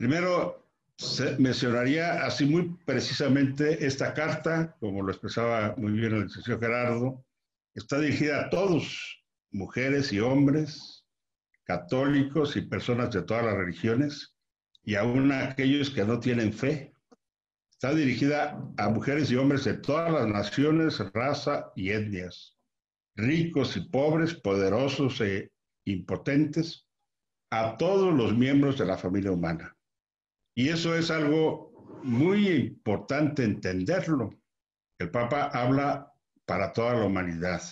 Primero, mencionaría así muy precisamente esta carta, como lo expresaba muy bien el licenciado Gerardo, está dirigida a todos, mujeres y hombres, católicos y personas de todas las religiones, y aún a aquellos que no tienen fe. Está dirigida a mujeres y hombres de todas las naciones, raza y etnias, ricos y pobres, poderosos e impotentes, a todos los miembros de la familia humana. Y eso es algo muy importante entenderlo. El Papa habla para toda la humanidad.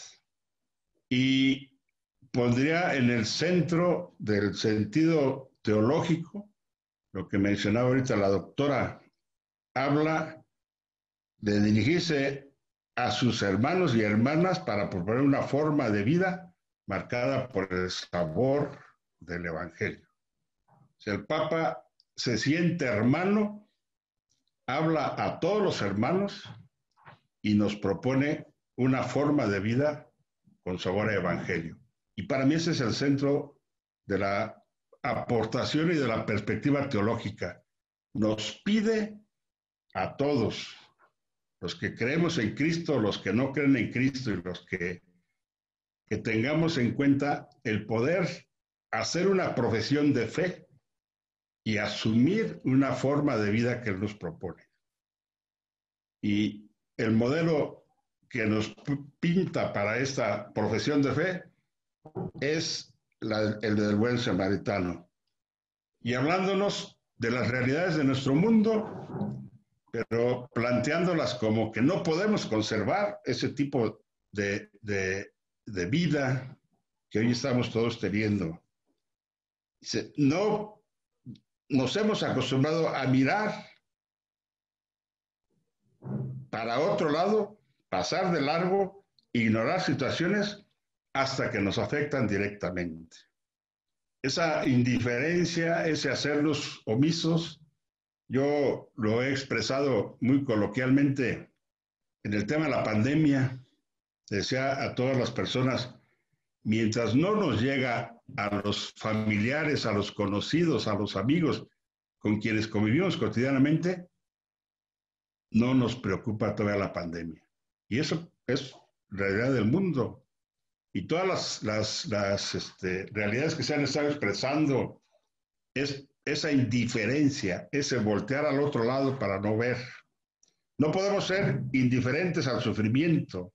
Y pondría en el centro del sentido teológico lo que mencionaba ahorita la doctora. Habla de dirigirse a sus hermanos y hermanas para proponer una forma de vida marcada por el sabor del Evangelio. Si el Papa se siente hermano, habla a todos los hermanos y nos propone una forma de vida con sabor a evangelio. Y para mí ese es el centro de la aportación y de la perspectiva teológica. Nos pide a todos, los que creemos en Cristo, los que no creen en Cristo y los que, que tengamos en cuenta el poder hacer una profesión de fe y asumir una forma de vida que Él nos propone. Y el modelo que nos pinta para esta profesión de fe es el del buen samaritano. Y hablándonos de las realidades de nuestro mundo, pero planteándolas como que no podemos conservar ese tipo de, de vida que hoy estamos todos teniendo. No nos hemos acostumbrado a mirar para otro lado, pasar de largo, ignorar situaciones hasta que nos afectan directamente. Esa indiferencia, ese hacerlos omisos, yo lo he expresado muy coloquialmente en el tema de la pandemia. Decía a todas las personas, mientras no nos llega a los familiares, a los conocidos, a los amigos con quienes convivimos cotidianamente, no nos preocupa todavía la pandemia. Y eso es realidad del mundo. Y todas las, este, realidades que se han estado expresando es esa indiferencia, ese voltear al otro lado para no ver. No podemos ser indiferentes al sufrimiento,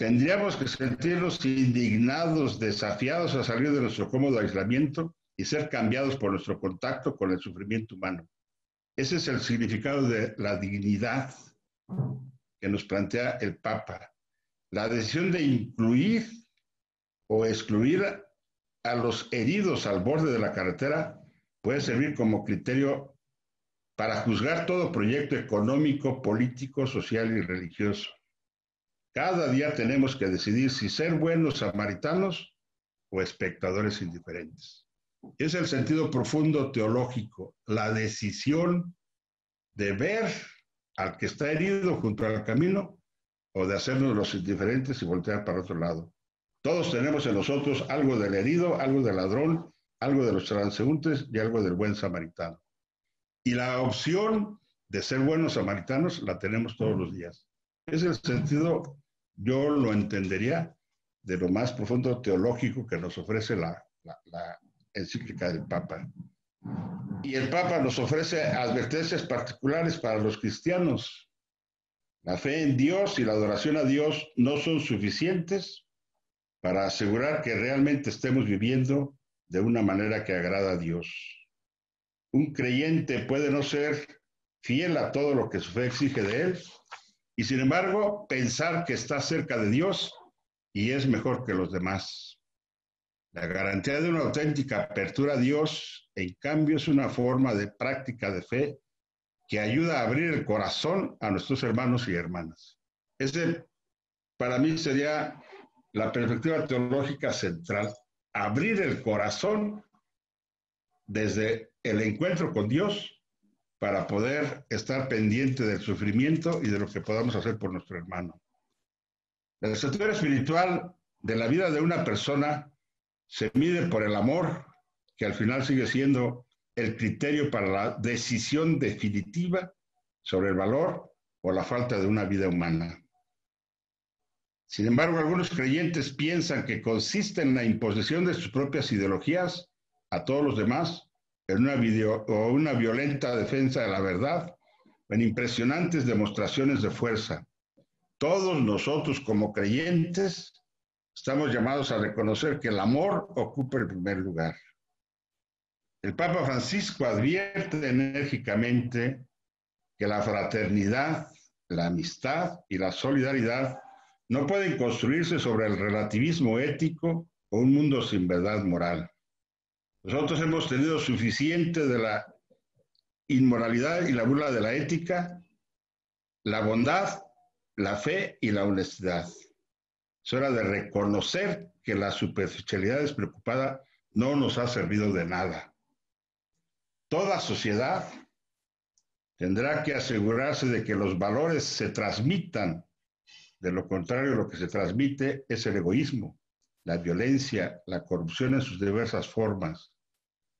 Tendríamos que sentirnos indignados, desafiados a salir de nuestro cómodo aislamiento y ser cambiados por nuestro contacto con el sufrimiento humano. Ese es el significado de la dignidad que nos plantea el Papa. La decisión de incluir o excluir a los heridos al borde de la carretera puede servir como criterio para juzgar todo proyecto económico, político, social y religioso. Cada día tenemos que decidir si ser buenos samaritanos o espectadores indiferentes. Es el sentido profundo teológico, la decisión de ver al que está herido junto al camino o de hacernos los indiferentes y voltear para otro lado. Todos tenemos en nosotros algo del herido, algo del ladrón, algo de los transeúntes y algo del buen samaritano. Y la opción de ser buenos samaritanos la tenemos todos los días. Es el sentido yo lo entendería de lo más profundo teológico que nos ofrece la, encíclica del Papa. Y el Papa nos ofrece advertencias particulares para los cristianos. La fe en Dios y la adoración a Dios no son suficientes para asegurar que realmente estemos viviendo de una manera que agrada a Dios. Un creyente puede no ser fiel a todo lo que su fe exige de él, y sin embargo pensar que está cerca de Dios y es mejor que los demás. La garantía de una auténtica apertura a Dios, en cambio, es una forma de práctica de fe que ayuda a abrir el corazón a nuestros hermanos y hermanas. Ese, para mí, sería la perspectiva teológica central, abrir el corazón desde el encuentro con Dios para poder estar pendiente del sufrimiento y de lo que podamos hacer por nuestro hermano. La estructura espiritual de la vida de una persona se mide por el amor, que al final sigue siendo el criterio para la decisión definitiva sobre el valor o la falta de una vida humana. Sin embargo, algunos creyentes piensan que consiste en la imposición de sus propias ideologías a todos los demás, en una, video, o una violenta defensa de la verdad, en impresionantes demostraciones de fuerza. Todos nosotros como creyentes estamos llamados a reconocer que el amor ocupa el primer lugar. El Papa Francisco advierte enérgicamente que la fraternidad, la amistad y la solidaridad no pueden construirse sobre el relativismo ético o un mundo sin verdad moral. Nosotros hemos tenido suficiente de la inmoralidad y la burla de la ética, la bondad, la fe y la honestidad. Es hora de reconocer que la superficialidad despreocupada no nos ha servido de nada. Toda sociedad tendrá que asegurarse de que los valores se transmitan. De lo contrario, lo que se transmite es el egoísmo, la violencia, la corrupción en sus diversas formas,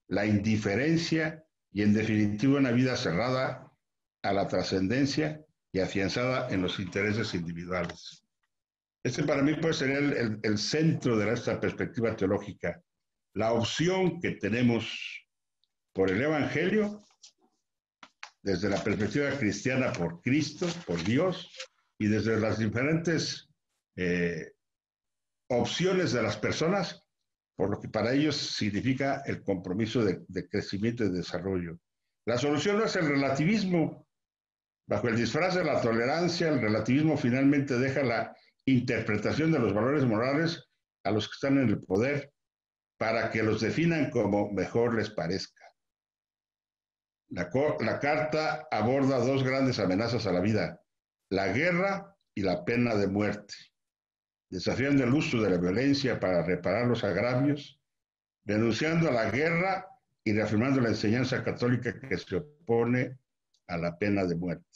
la indiferencia y, en definitiva, una vida cerrada a la trascendencia y afianzada en los intereses individuales. Este para mí puede ser el, el centro de esta perspectiva teológica, la opción que tenemos por el Evangelio, desde la perspectiva cristiana por Cristo, por Dios, y desde las diferentes eh, opciones de las personas, por lo que para ellos significa el compromiso de, crecimiento y desarrollo. La solución no es el relativismo. Bajo el disfraz de la tolerancia, el relativismo finalmente deja la interpretación de los valores morales a los que están en el poder para que los definan como mejor les parezca. La, carta aborda dos grandes amenazas a la vida, la guerra y la pena de muerte, desafiando el uso de la violencia para reparar los agravios, denunciando a la guerra y reafirmando la enseñanza católica que se opone a la pena de muerte.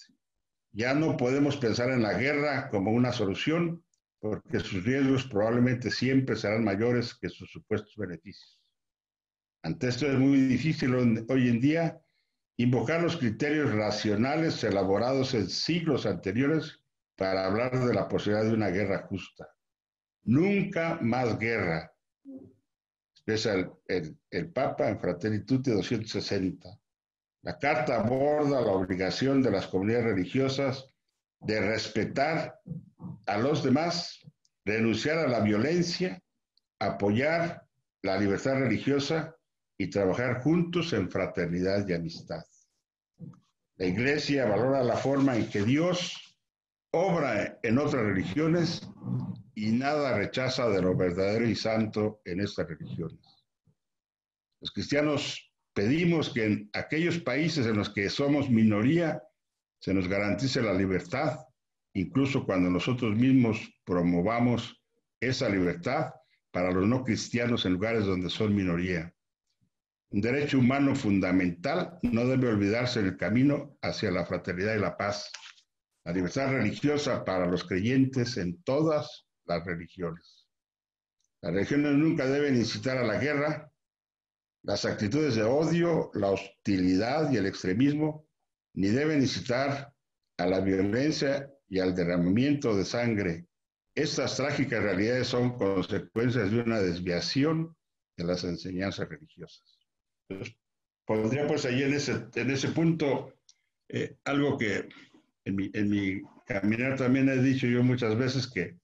Ya no podemos pensar en la guerra como una solución, porque sus riesgos probablemente siempre serán mayores que sus supuestos beneficios. Ante esto es muy difícil hoy en día invocar los criterios racionales elaborados en siglos anteriores para hablar de la posibilidad de una guerra justa. Nunca más guerra, expresa el, el, Papa en Fratelli Tutti 260. La carta aborda la obligación de las comunidades religiosas de respetar a los demás, renunciar a la violencia, apoyar la libertad religiosa y trabajar juntos en fraternidad y amistad. La iglesia valora la forma en que Dios obra en otras religiones y nada rechaza de lo verdadero y santo en estas religiones. Los cristianos pedimos que en aquellos países en los que somos minoría se nos garantice la libertad, incluso cuando nosotros mismos promovamos esa libertad para los no cristianos en lugares donde son minoría. Un derecho humano fundamental no debe olvidarse en el camino hacia la fraternidad y la paz. La libertad religiosa para los creyentes en todas las religiones. Las religiones nunca deben incitar a la guerra, las actitudes de odio, la hostilidad y el extremismo, ni deben incitar a la violencia y al derramamiento de sangre. Estas trágicas realidades son consecuencias de una desviación de las enseñanzas religiosas. Pondría pues ahí en ese, en ese punto eh, algo que en mi, en mi caminar también he dicho yo muchas veces que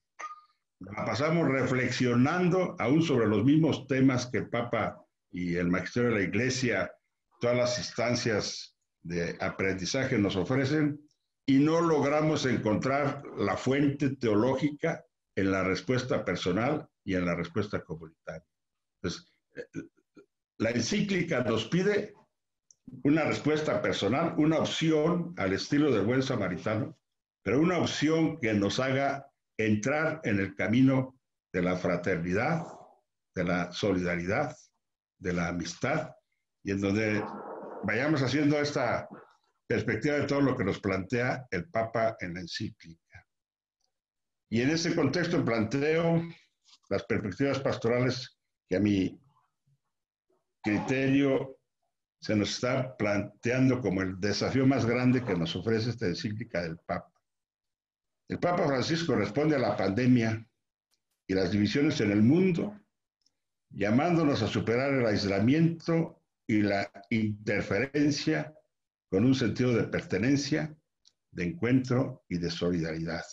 pasamos reflexionando aún sobre los mismos temas que el Papa y el Magisterio de la Iglesia, todas las instancias de aprendizaje nos ofrecen y no logramos encontrar la fuente teológica en la respuesta personal y en la respuesta comunitaria. Entonces, eh, la encíclica nos pide una respuesta personal, una opción al estilo del buen samaritano, pero una opción que nos haga entrar en el camino de la fraternidad, de la solidaridad, de la amistad, y en donde vayamos haciendo esta perspectiva de todo lo que nos plantea el Papa en la encíclica. Y en ese contexto planteo las perspectivas pastorales que a mí criterio se nos está planteando como el desafío más grande que nos ofrece esta encíclica del Papa. El Papa Francisco responde a la pandemia y las divisiones en el mundo, llamándonos a superar el aislamiento y la interferencia con un sentido de pertenencia, de encuentro y de solidaridad.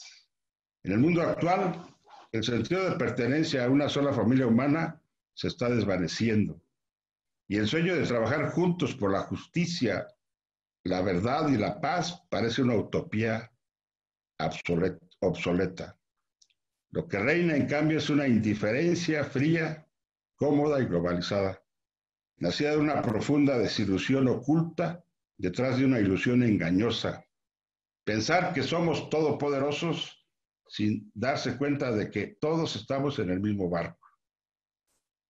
En el mundo actual, el sentido de pertenencia a una sola familia humana se está desvaneciendo y el sueño de trabajar juntos por la justicia, la verdad y la paz parece una utopía obsoleta. Lo que reina, en cambio, es una indiferencia fría, cómoda y globalizada, nacida de una profunda desilusión oculta detrás de una ilusión engañosa. Pensar que somos todopoderosos sin darse cuenta de que todos estamos en el mismo barco.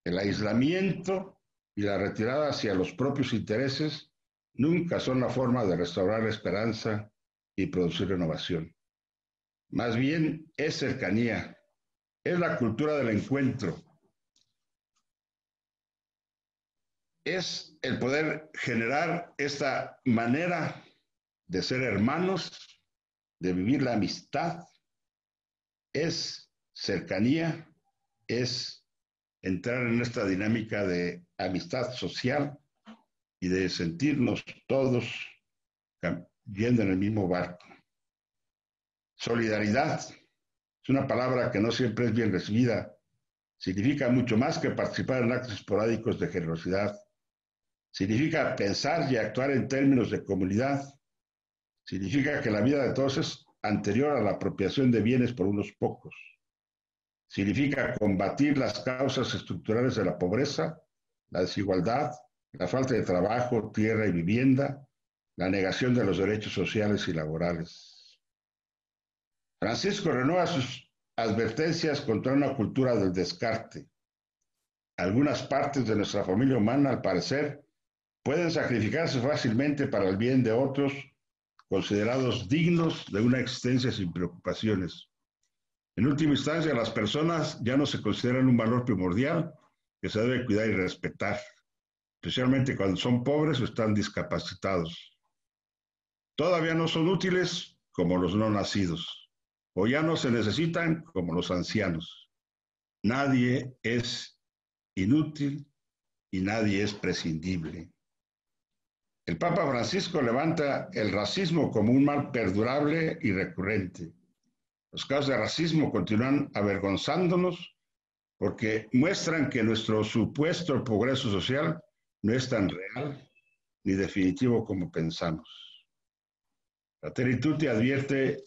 El aislamiento y la retirada hacia los propios intereses nunca son la forma de restaurar la esperanza y producir renovación. Más bien es cercanía, es la cultura del encuentro, es el poder generar esta manera de ser hermanos, de vivir la amistad, es cercanía, es entrar en esta dinámica de amistad social y de sentirnos todos yendo en el mismo barco. Solidaridad es una palabra que no siempre es bien recibida. Significa mucho más que participar en actos esporádicos de generosidad. Significa pensar y actuar en términos de comunidad. Significa que la vida de todos es anterior a la apropiación de bienes por unos pocos. Significa combatir las causas estructurales de la pobreza, la desigualdad, la falta de trabajo, tierra y vivienda, la negación de los derechos sociales y laborales. Francisco renueva sus advertencias contra una cultura del descarte. Algunas partes de nuestra familia humana, al parecer, pueden sacrificarse fácilmente para el bien de otros considerados dignos de una existencia sin preocupaciones. En última instancia, las personas ya no se consideran un valor primordial que se debe cuidar y respetar, especialmente cuando son pobres o están discapacitados. Todavía no son útiles como los no nacidos, o ya no se necesitan como los ancianos. Nadie es inútil y nadie es prescindible. El Papa Francisco levanta el racismo como un mal perdurable y recurrente. Los casos de racismo continúan avergonzándonos porque muestran que nuestro supuesto progreso social no es tan real ni definitivo como pensamos. La Terituti advierte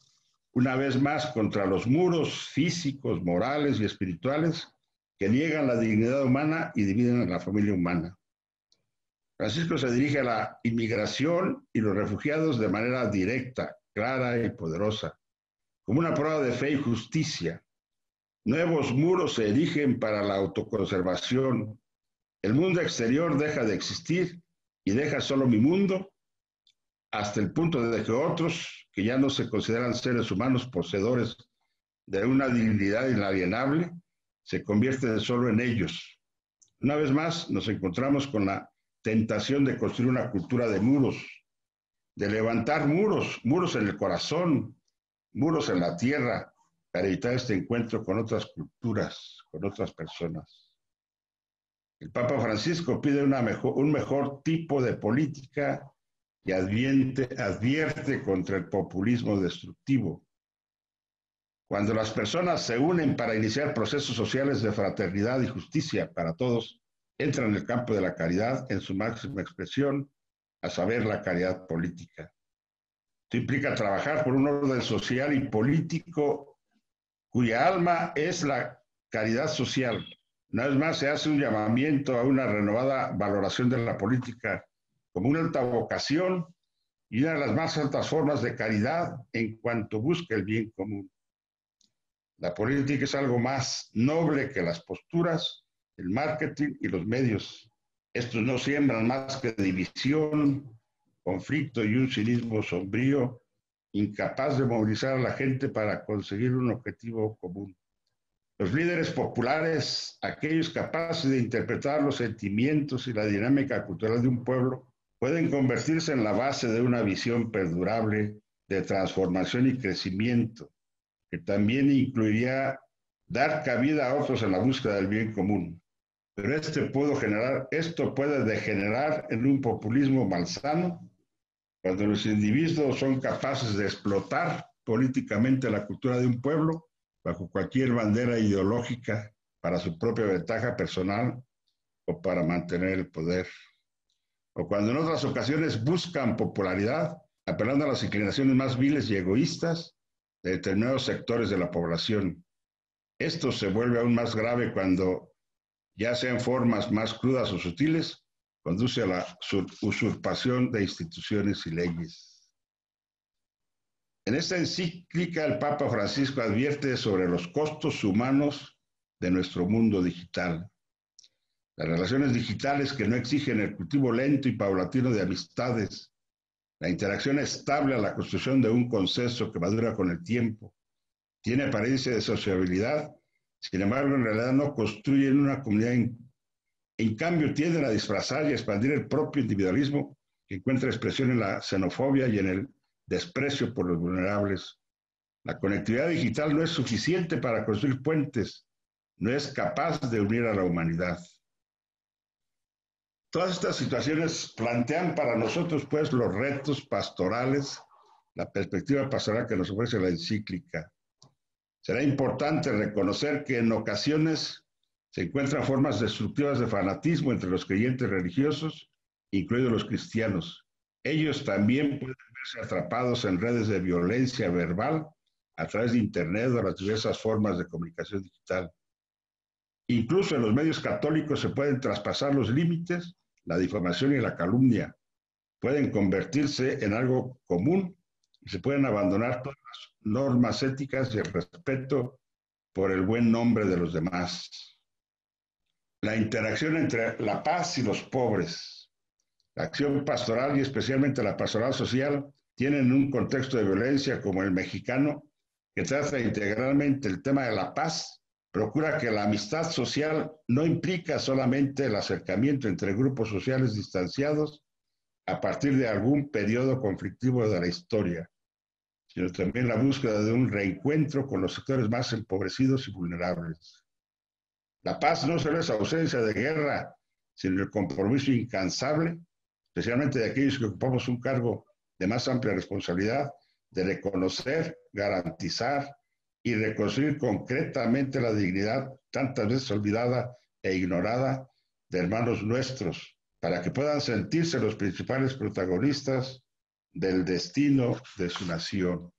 una vez más contra los muros físicos, morales y espirituales que niegan la dignidad humana y dividen a la familia humana. Francisco se dirige a la inmigración y los refugiados de manera directa, clara y poderosa, como una prueba de fe y justicia. Nuevos muros se erigen para la autoconservación. El mundo exterior deja de existir y deja solo mi mundo hasta el punto de que otros, que ya no se consideran seres humanos poseedores de una dignidad inalienable, se convierten solo en ellos. Una vez más nos encontramos con la tentación de construir una cultura de muros, de levantar muros, muros en el corazón, muros en la tierra, para evitar este encuentro con otras culturas, con otras personas. El Papa Francisco pide mejor, un mejor tipo de política y advierte, contra el populismo destructivo. Cuando las personas se unen para iniciar procesos sociales de fraternidad y justicia para todos, entra en el campo de la caridad en su máxima expresión, a saber, la caridad política. Esto implica trabajar por un orden social y político cuya alma es la caridad social. Una vez más, se hace un llamamiento a una renovada valoración de la política como una alta vocación y una de las más altas formas de caridad en cuanto busca el bien común. La política es algo más noble que las posturas el marketing y los medios. Estos no siembran más que división, conflicto y un cinismo sombrío, incapaz de movilizar a la gente para conseguir un objetivo común. Los líderes populares, aquellos capaces de interpretar los sentimientos y la dinámica cultural de un pueblo, pueden convertirse en la base de una visión perdurable de transformación y crecimiento, que también incluiría dar cabida a otros en la búsqueda del bien común. Pero este puede generar, esto puede degenerar en un populismo malsano cuando los individuos son capaces de explotar políticamente la cultura de un pueblo bajo cualquier bandera ideológica para su propia ventaja personal o para mantener el poder. O cuando en otras ocasiones buscan popularidad apelando a las inclinaciones más viles y egoístas de determinados sectores de la población. Esto se vuelve aún más grave cuando, ya sean formas más crudas o sutiles, conduce a la usurpación de instituciones y leyes. En esta encíclica el Papa Francisco advierte sobre los costos humanos de nuestro mundo digital. Las relaciones digitales que no exigen el cultivo lento y paulatino de amistades, la interacción estable a la construcción de un consenso que madura con el tiempo, tiene apariencia de sociabilidad, sin embargo en realidad no construyen una comunidad, en, cambio tienden a disfrazar y expandir el propio individualismo que encuentra expresión en la xenofobia y en el desprecio por los vulnerables. La conectividad digital no es suficiente para construir puentes, no es capaz de unir a la humanidad. Todas estas situaciones plantean para nosotros, pues, los retos pastorales, la perspectiva pastoral que nos ofrece la encíclica. Será importante reconocer que en ocasiones se encuentran formas destructivas de fanatismo entre los creyentes religiosos, incluidos los cristianos. Ellos también pueden verse atrapados en redes de violencia verbal a través de Internet o las diversas formas de comunicación digital. Incluso en los medios católicos se pueden traspasar los límites la difamación y la calumnia pueden convertirse en algo común y se pueden abandonar todas las normas éticas y el respeto por el buen nombre de los demás. La interacción entre la paz y los pobres, la acción pastoral y especialmente la pastoral social tienen un contexto de violencia como el mexicano que trata integralmente el tema de la paz procura que la amistad social no implica solamente el acercamiento entre grupos sociales distanciados a partir de algún periodo conflictivo de la historia, sino también la búsqueda de un reencuentro con los sectores más empobrecidos y vulnerables. La paz no solo es ausencia de guerra, sino el compromiso incansable, especialmente de aquellos que ocupamos un cargo de más amplia responsabilidad, de reconocer, garantizar y reconstruir concretamente la dignidad tantas veces olvidada e ignorada de hermanos nuestros, para que puedan sentirse los principales protagonistas del destino de su nación.